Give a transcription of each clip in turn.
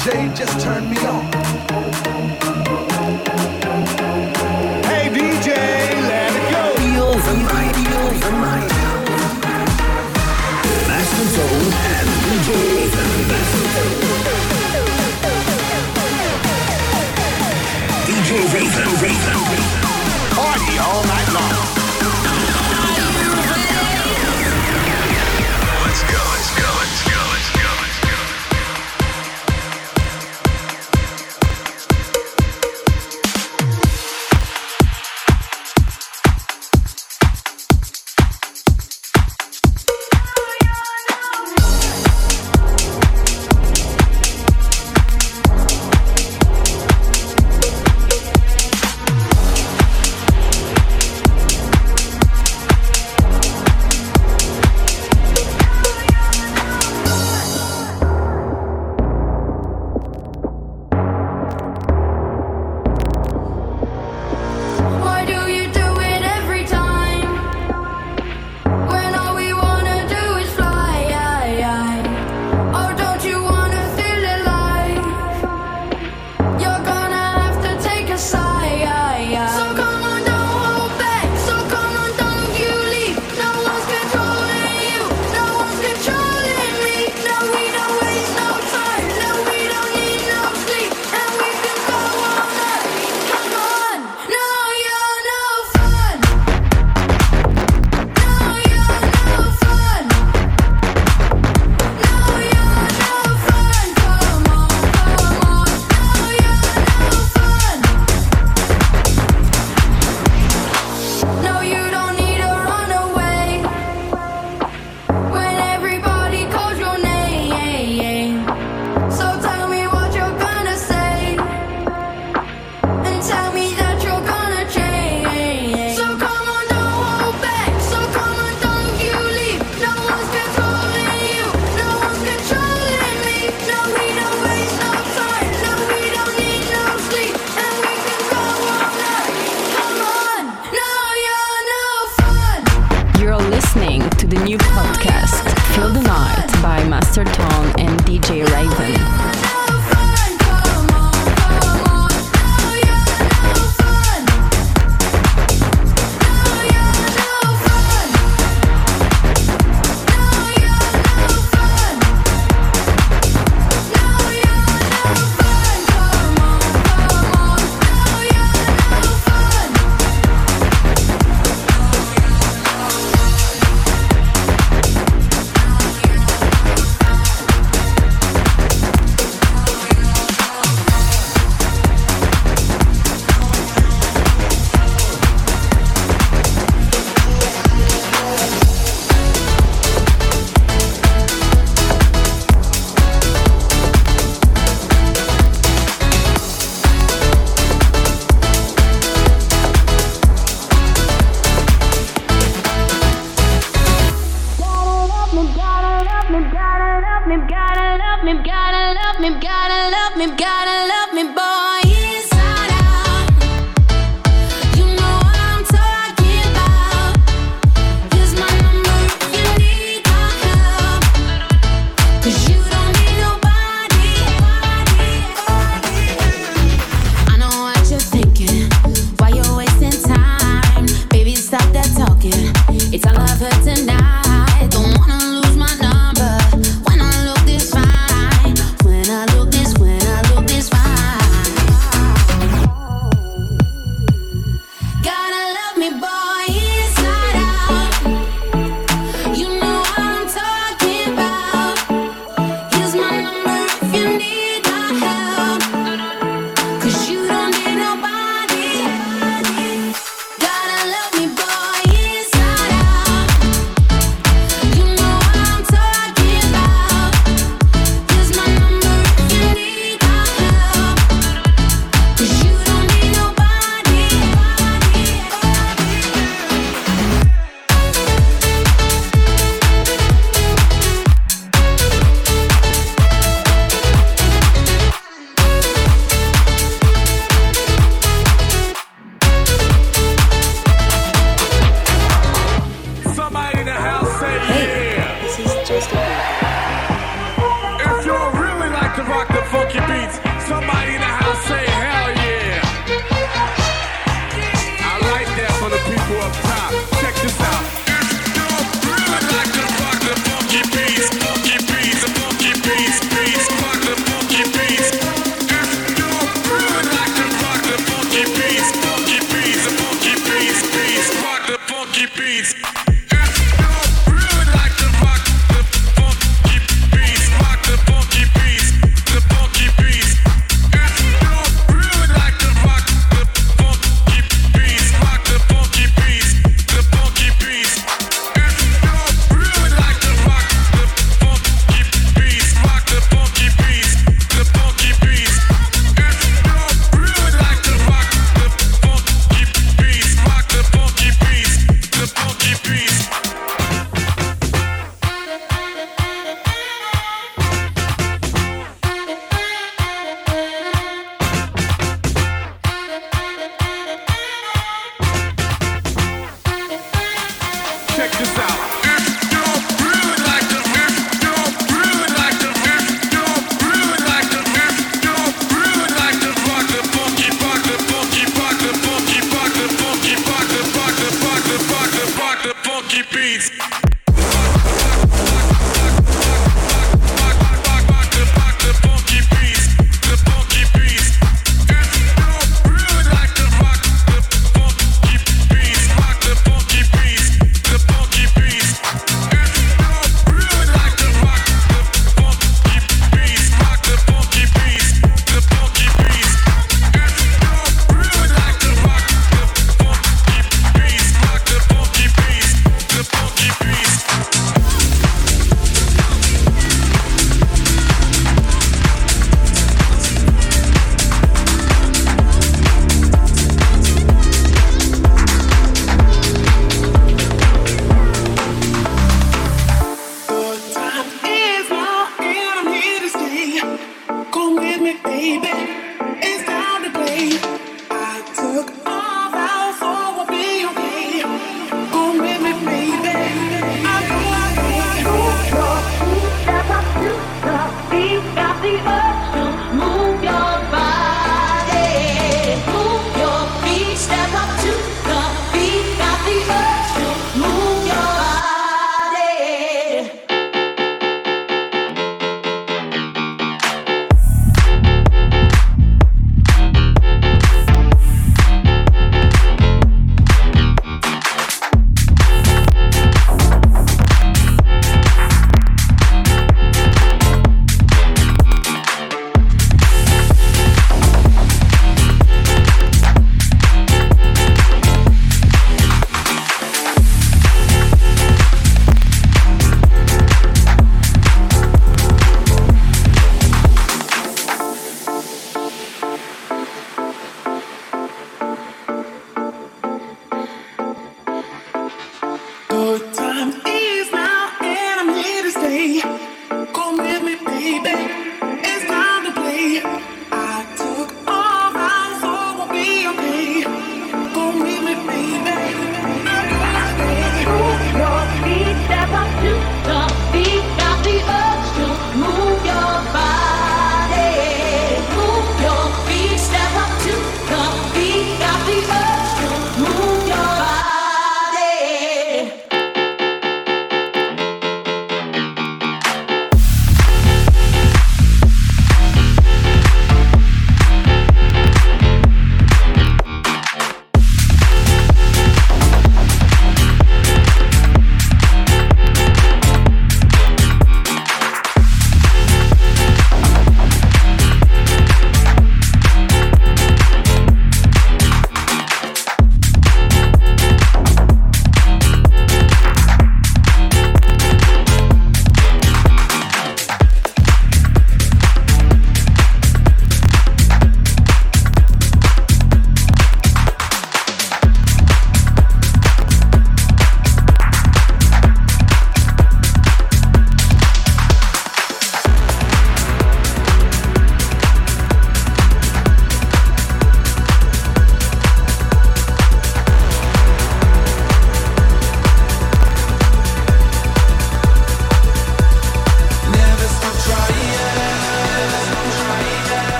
DJ, just turned me on.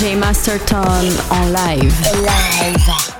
DJ Masterton en live. Live.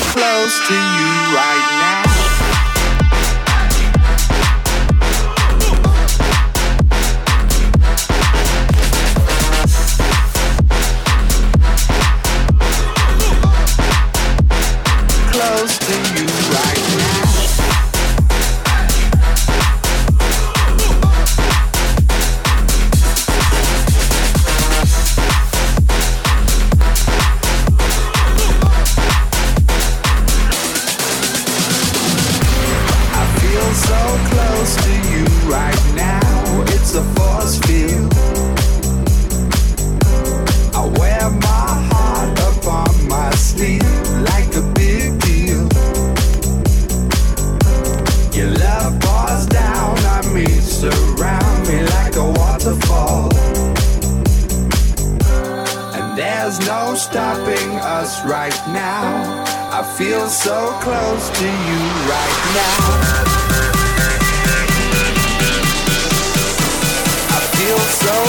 Close to you right now.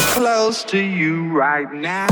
Close to you right now.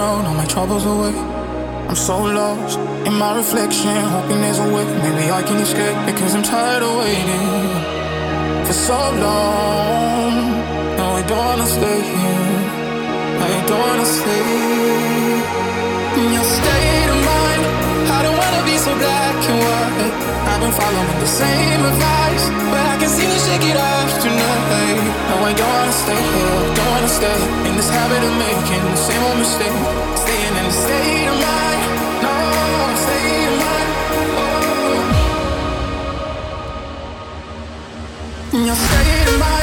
Drown all my troubles away. I'm so lost in my reflection, hoping there's a way. Maybe I can escape because I'm tired of waiting for so long. No, I don't wanna stay here. I don't wanna stay. In your state of mind, I don't wanna be so black and white. I've been following the same advice, but I can see you shake it off tonight. No, I don't wanna stay here. Don't wanna stay in this habit of making the same old mistake. Staying in the state of mind. No, state of mind. Oh. In your state of mind.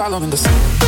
Following the sun.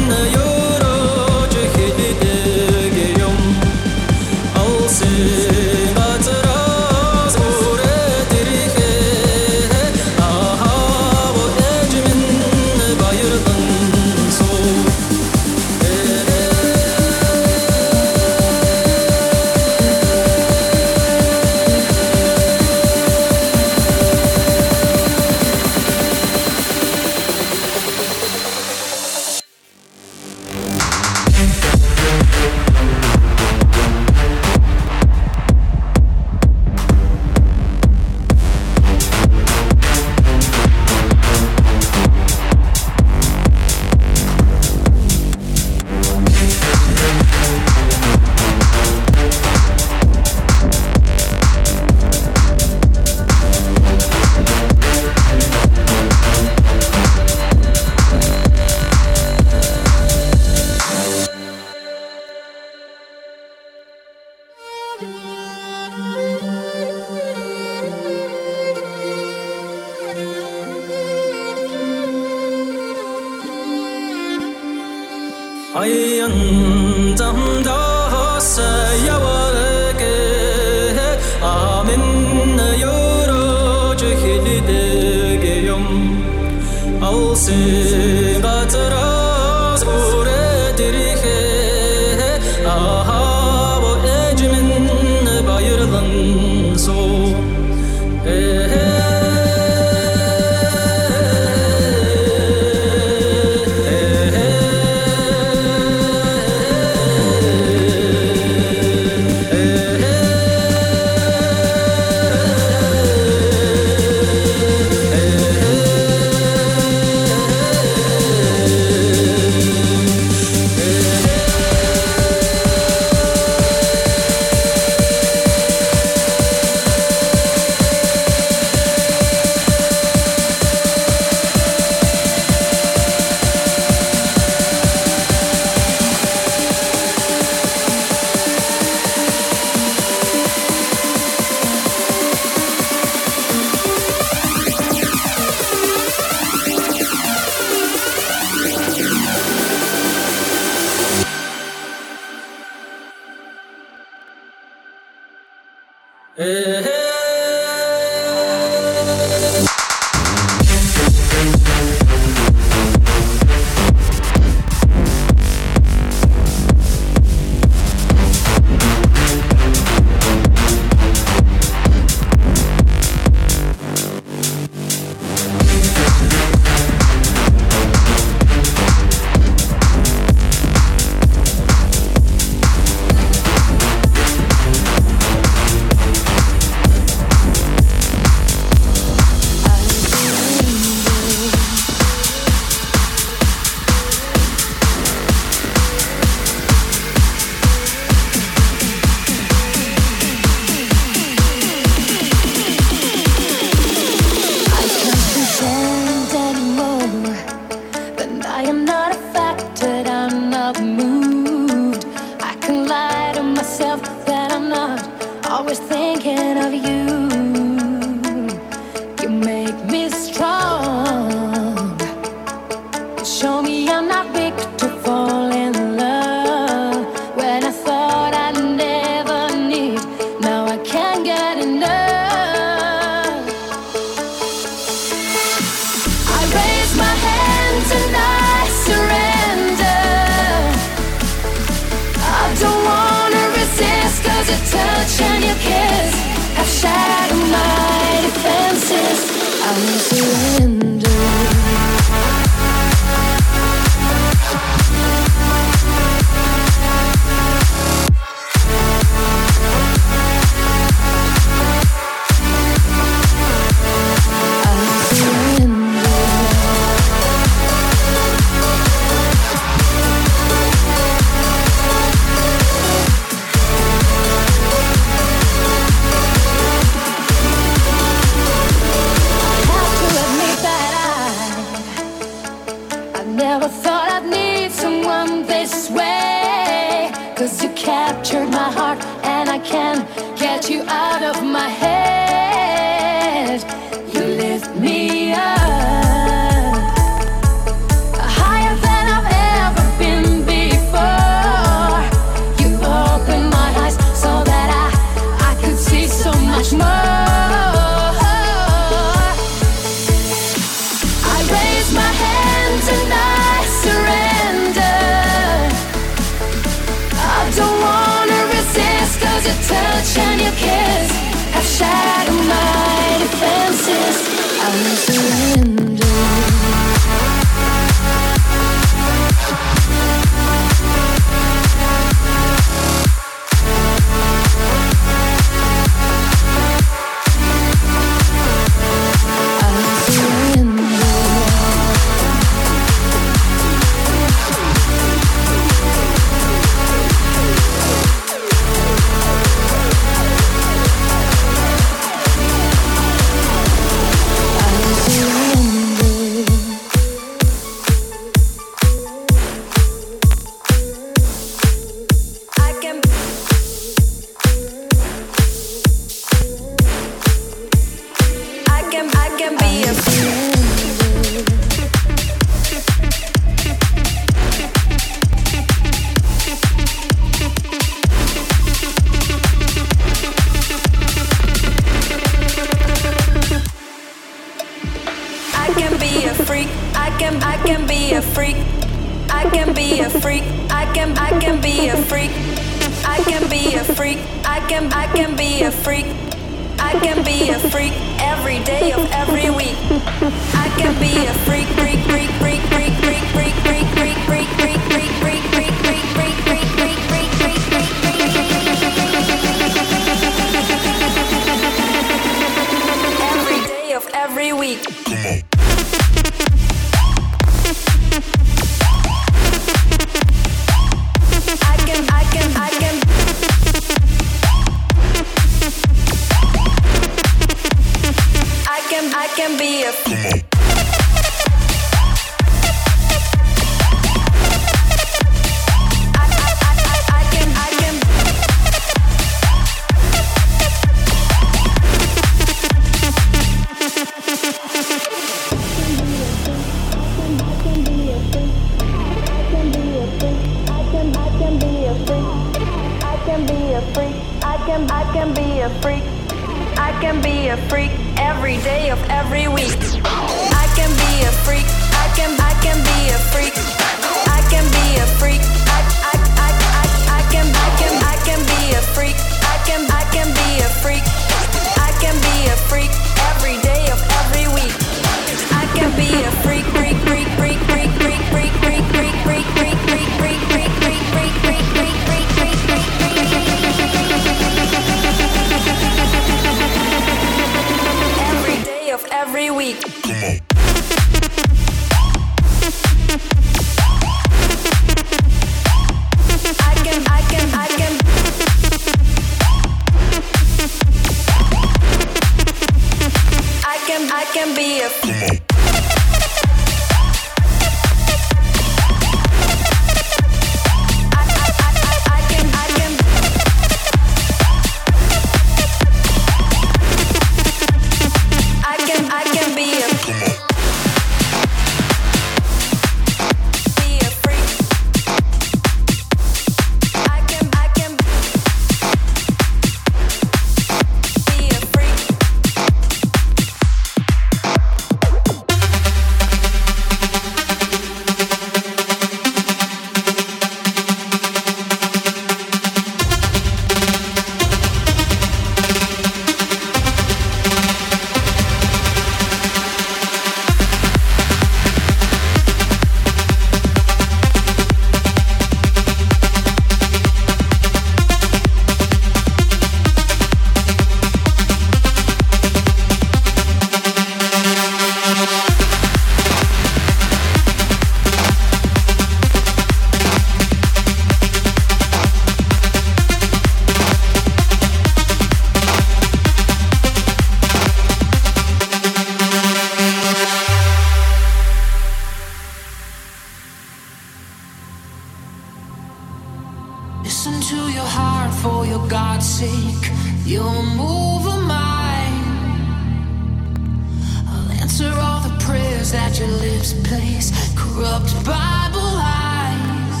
your lips place corrupt Bible eyes.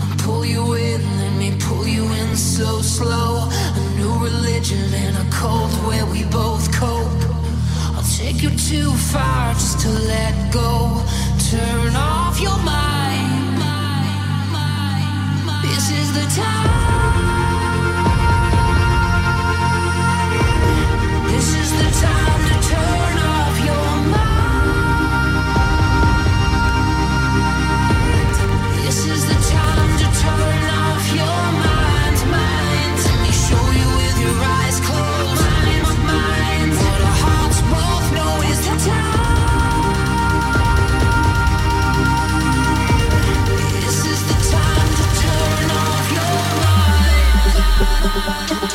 I'll pull you in, let me pull you in so slow. A new religion and a cult where we both cope. I'll take you too far just to let go. Turn off your mind. This is the time. to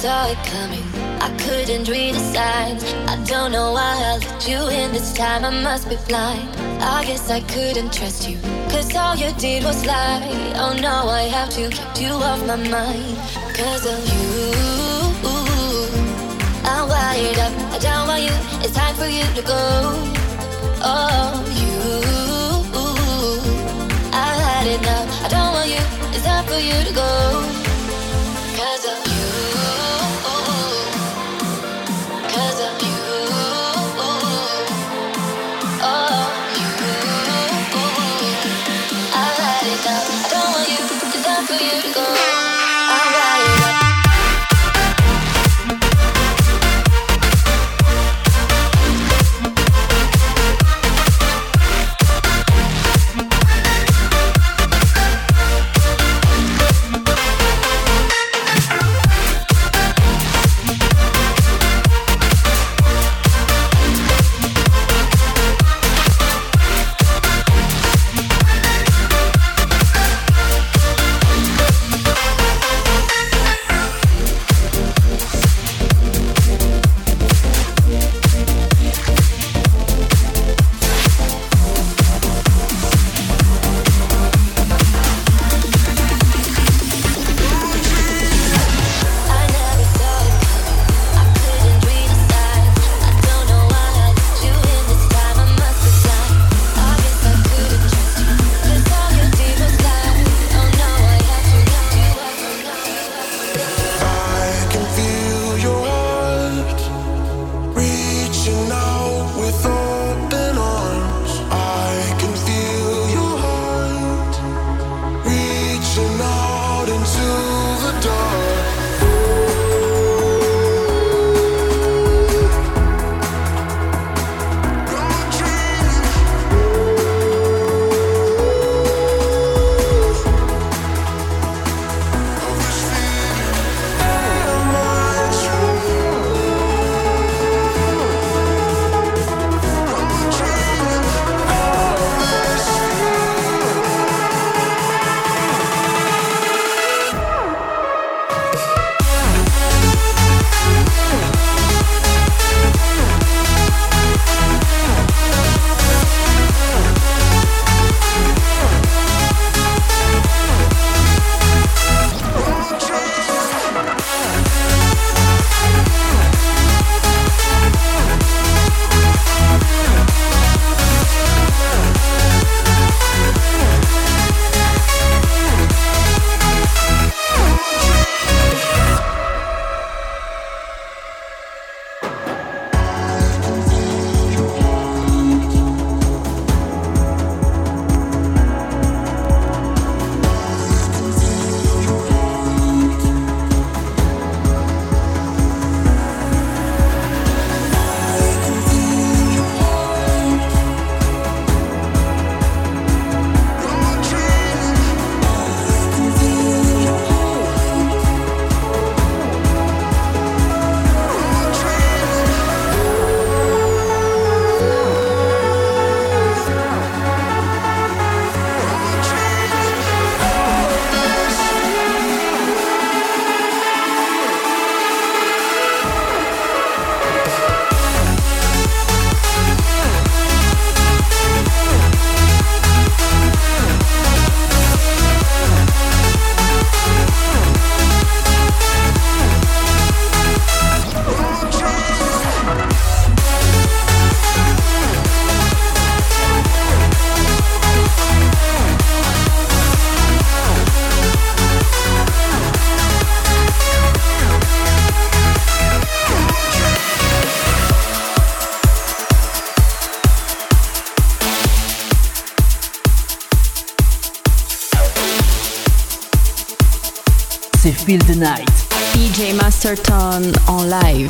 saw it coming. I couldn't read the signs. I don't know why I let you in this time. I must be blind. I guess I couldn't trust you. Cause all you did was lie. Oh no, I have to keep you off my mind. Cause of you. I'm wired up. I don't want you. It's time for you to go. Oh, you. I had now. I don't want you. It's time for you to go. Masterton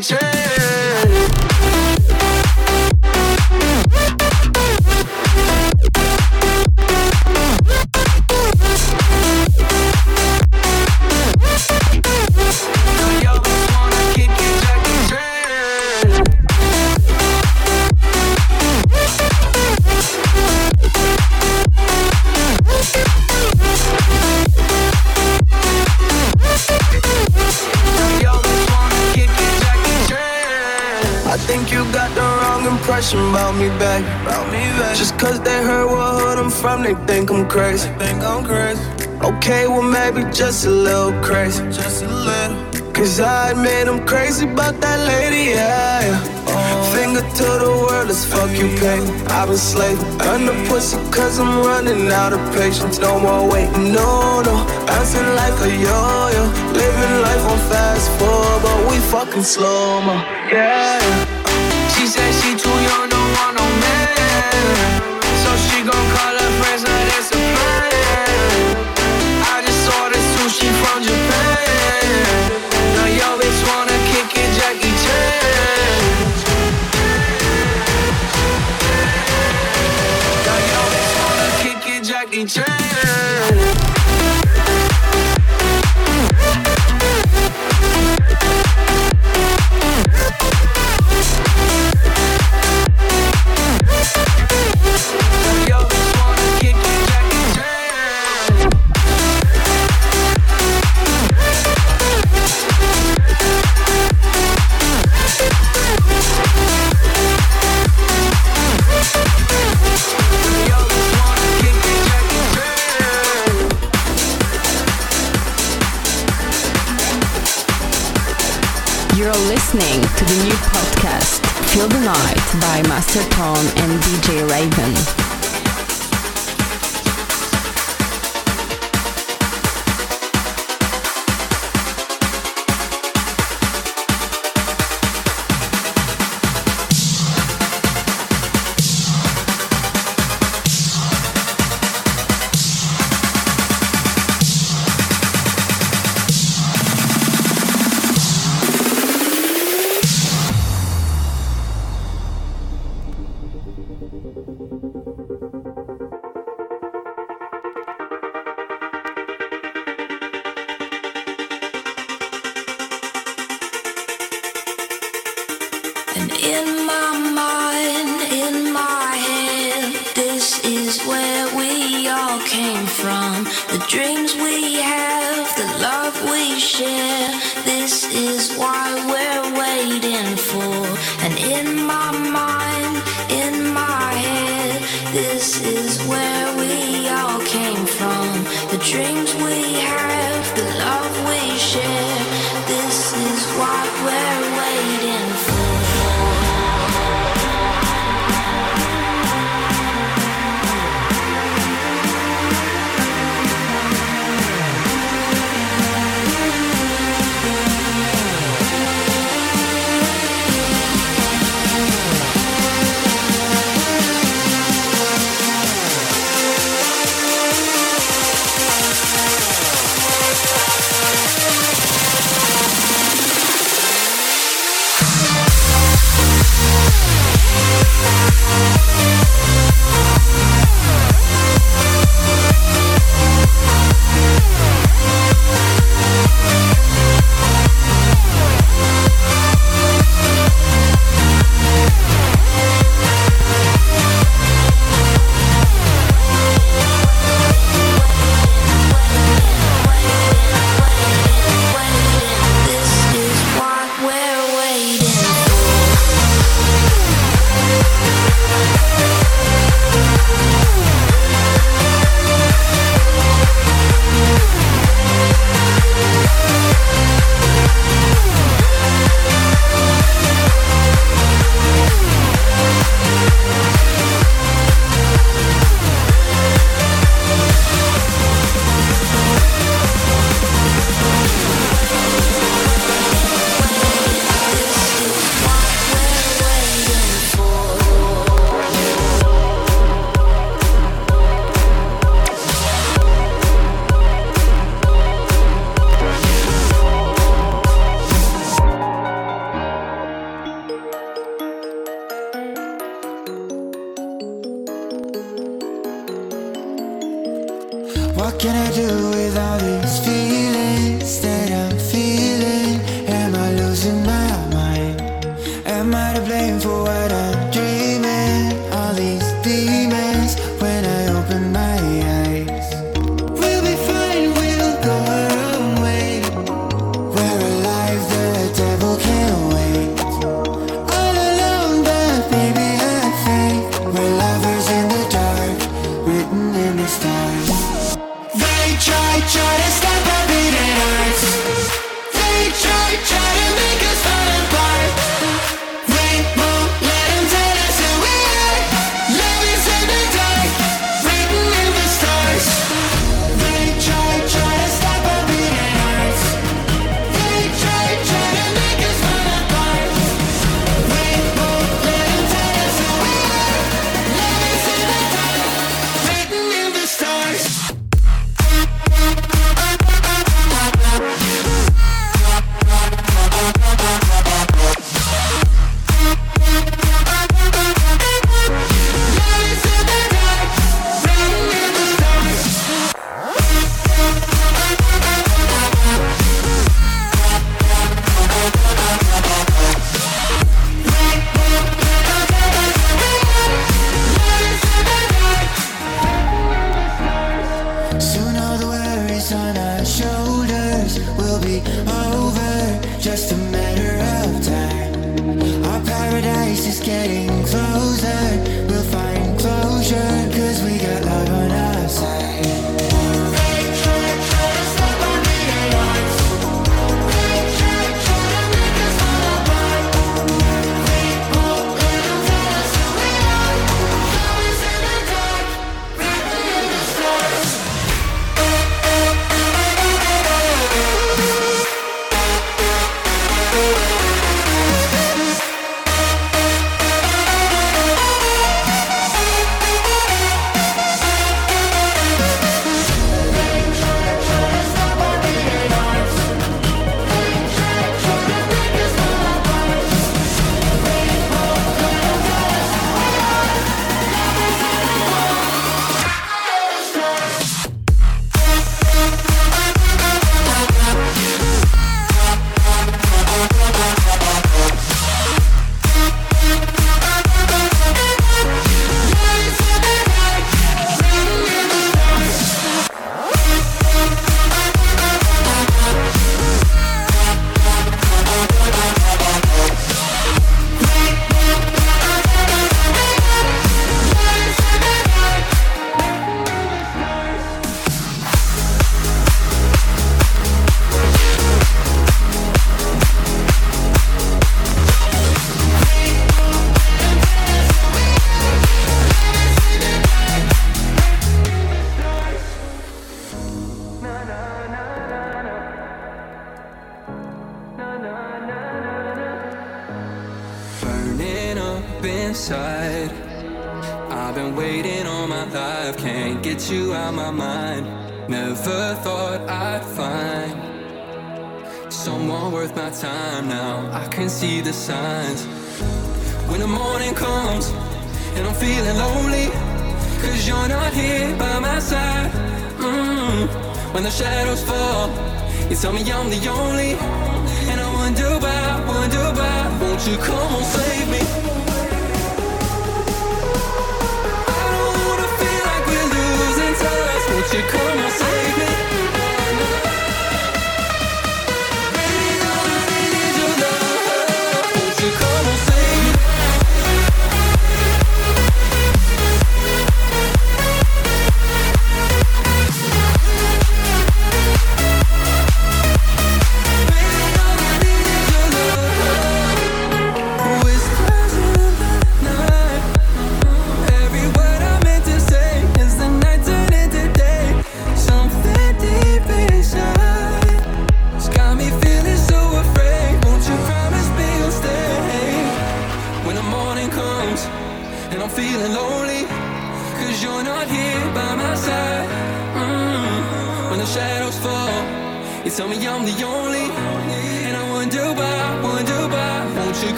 it, me back. About me back. Just cause they heard what hood I'm from, they think I'm crazy. think I'm crazy. Okay, well maybe just a little crazy. Just a little. Cause I admit I'm crazy about that lady, yeah. yeah. Oh. Finger to the world, let's fuck you, pay. I've been slaving under pussy cause I'm running out of patience. No more waiting, no, no. Bouncing like a yo-yo. Living life on fast forward, but we fucking slow mo. Yeah. She said she too young, Jackie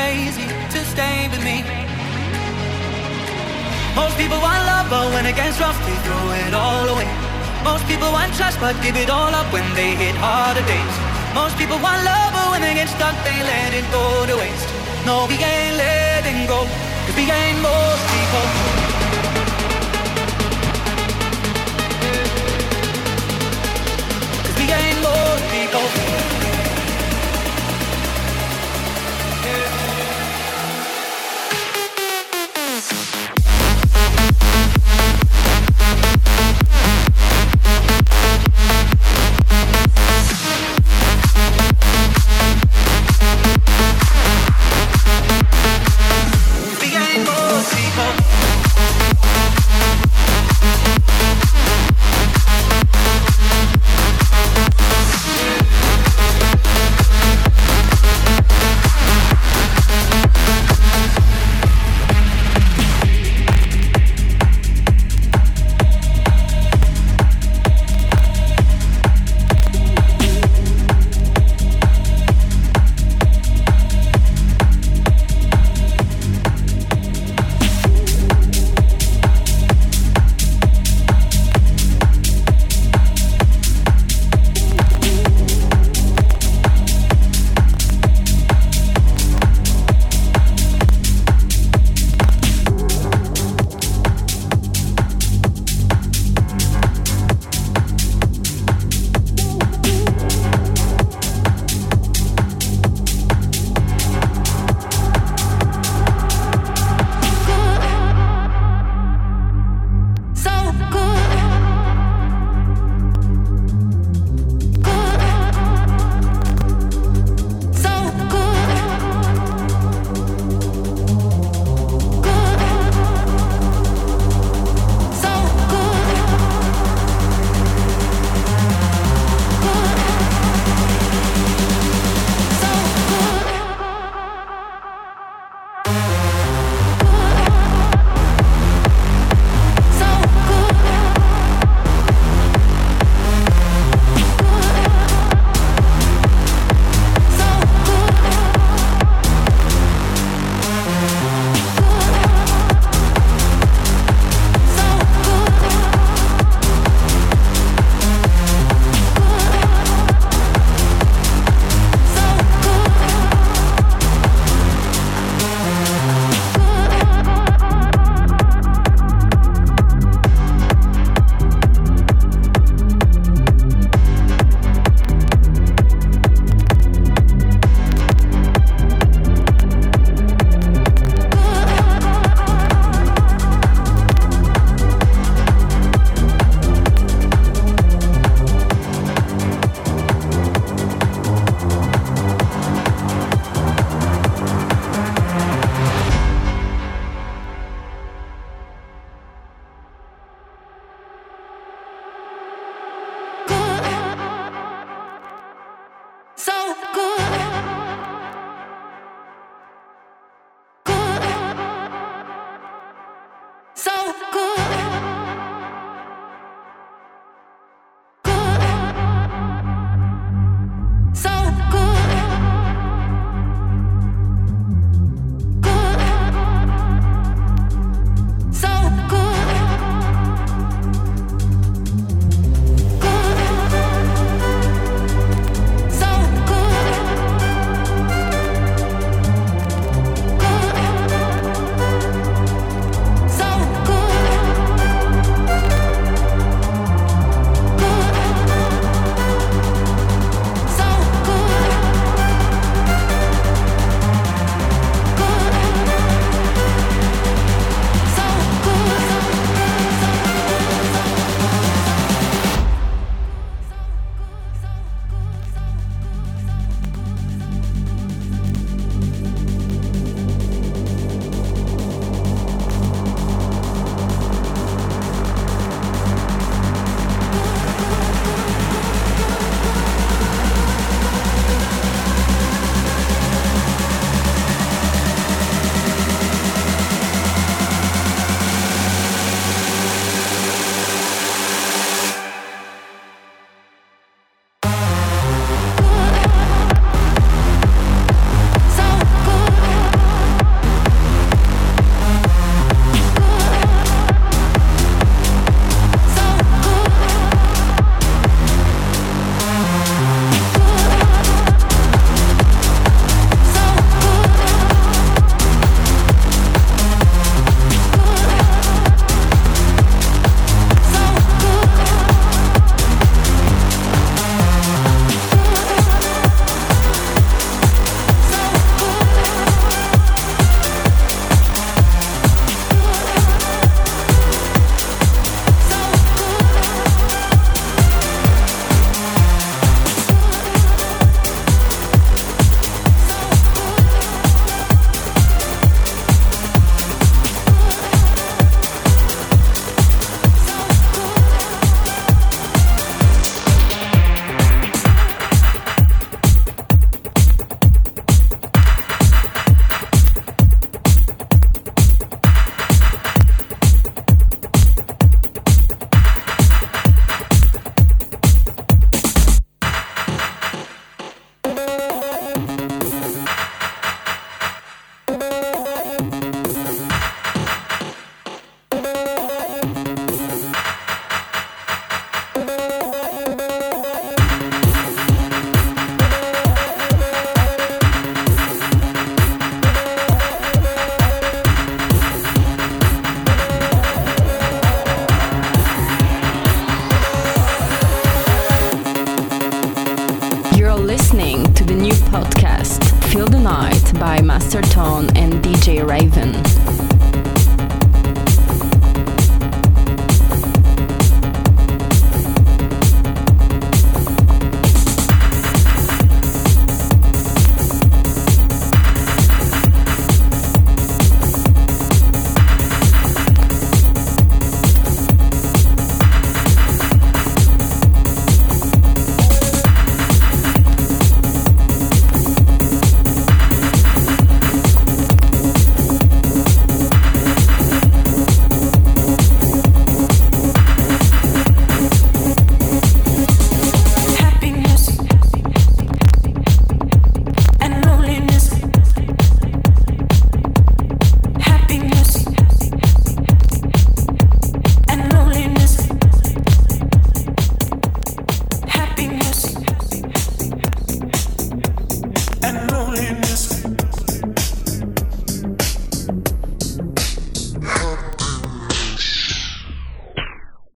crazy to stay with me. Most people want love, but when it gets rough, they throw it all away. Most people want trust, but give it all up when they hit harder days. Most people want love, but when they get stuck, they let it go to waste. No, we ain't letting go, cause we ain't most people. Ain't most people.